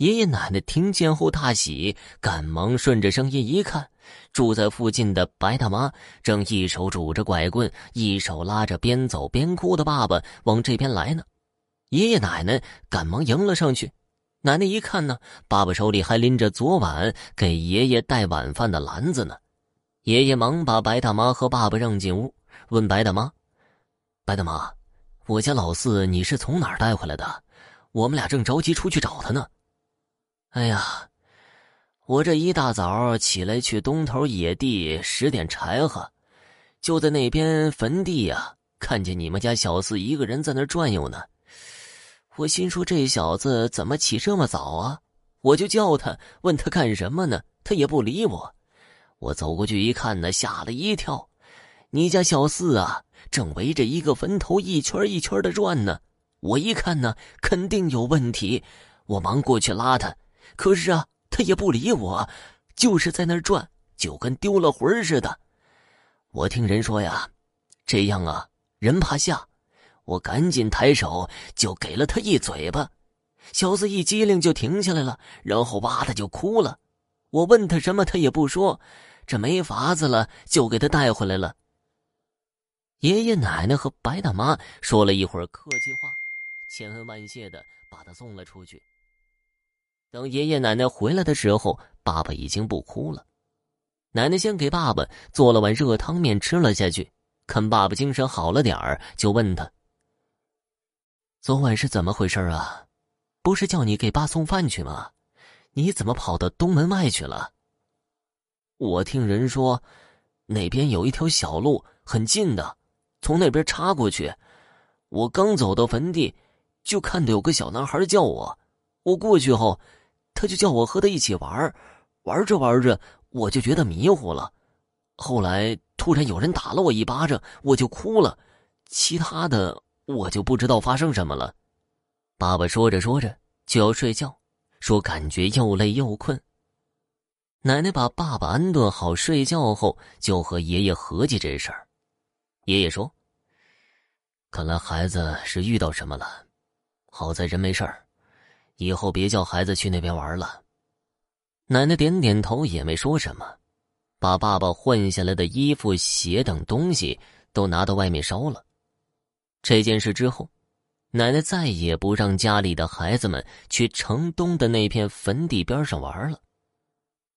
爷爷奶奶听见后大喜，赶忙顺着声音一看，住在附近的白大妈正一手拄着拐棍，一手拉着边走边哭的爸爸往这边来呢。爷爷奶奶赶忙迎了上去。奶奶一看呢，爸爸手里还拎着昨晚给爷爷带晚饭的篮子呢。爷爷忙把白大妈和爸爸让进屋，问白大妈：“白大妈，我家老四你是从哪儿带回来的？我们俩正着急出去找他呢。”哎呀，我这一大早起来去东头野地拾点柴禾，就在那边坟地呀，看见你们家小四一个人在那转悠呢。我心说这小子怎么起这么早啊？我就叫他，问他干什么呢？他也不理我。我走过去一看呢，吓了一跳。你家小四啊，正围着一个坟头一圈一圈的转呢。我一看呢，肯定有问题，我忙过去拉他。可是啊，他也不理我，就是在那儿转，就跟丢了魂似的。我听人说呀，这样啊，人怕吓。我赶紧抬手就给了他一嘴巴，小子一机灵就停下来了，然后哇的就哭了。我问他什么，他也不说，这没法子了，就给他带回来了。爷爷奶奶和白大妈说了一会儿客气话，千恩万谢的把他送了出去。等爷爷奶奶回来的时候，爸爸已经不哭了。奶奶先给爸爸做了碗热汤面吃了下去，看爸爸精神好了点儿，就问他：“昨晚是怎么回事啊？不是叫你给爸送饭去吗？你怎么跑到东门外去了？”我听人说，那边有一条小路，很近的，从那边插过去。我刚走到坟地，就看到有个小男孩叫我，我过去后。他就叫我和他一起玩，玩着玩着我就觉得迷糊了，后来突然有人打了我一巴掌，我就哭了，其他的我就不知道发生什么了。爸爸说着说着就要睡觉，说感觉又累又困。奶奶把爸爸安顿好睡觉后，就和爷爷合计这事儿。爷爷说：“看来孩子是遇到什么了，好在人没事儿。”以后别叫孩子去那边玩了。奶奶点点头，也没说什么，把爸爸换下来的衣服、鞋等东西都拿到外面烧了。这件事之后，奶奶再也不让家里的孩子们去城东的那片坟地边上玩了。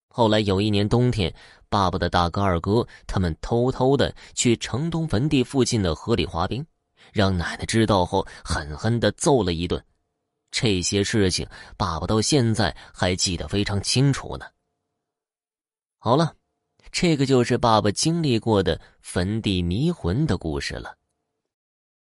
后来有一年冬天，爸爸的大哥、二哥他们偷偷的去城东坟地附近的河里滑冰，让奶奶知道后狠狠的揍了一顿。这些事情，爸爸到现在还记得非常清楚呢。好了，这个就是爸爸经历过的坟地迷魂的故事了。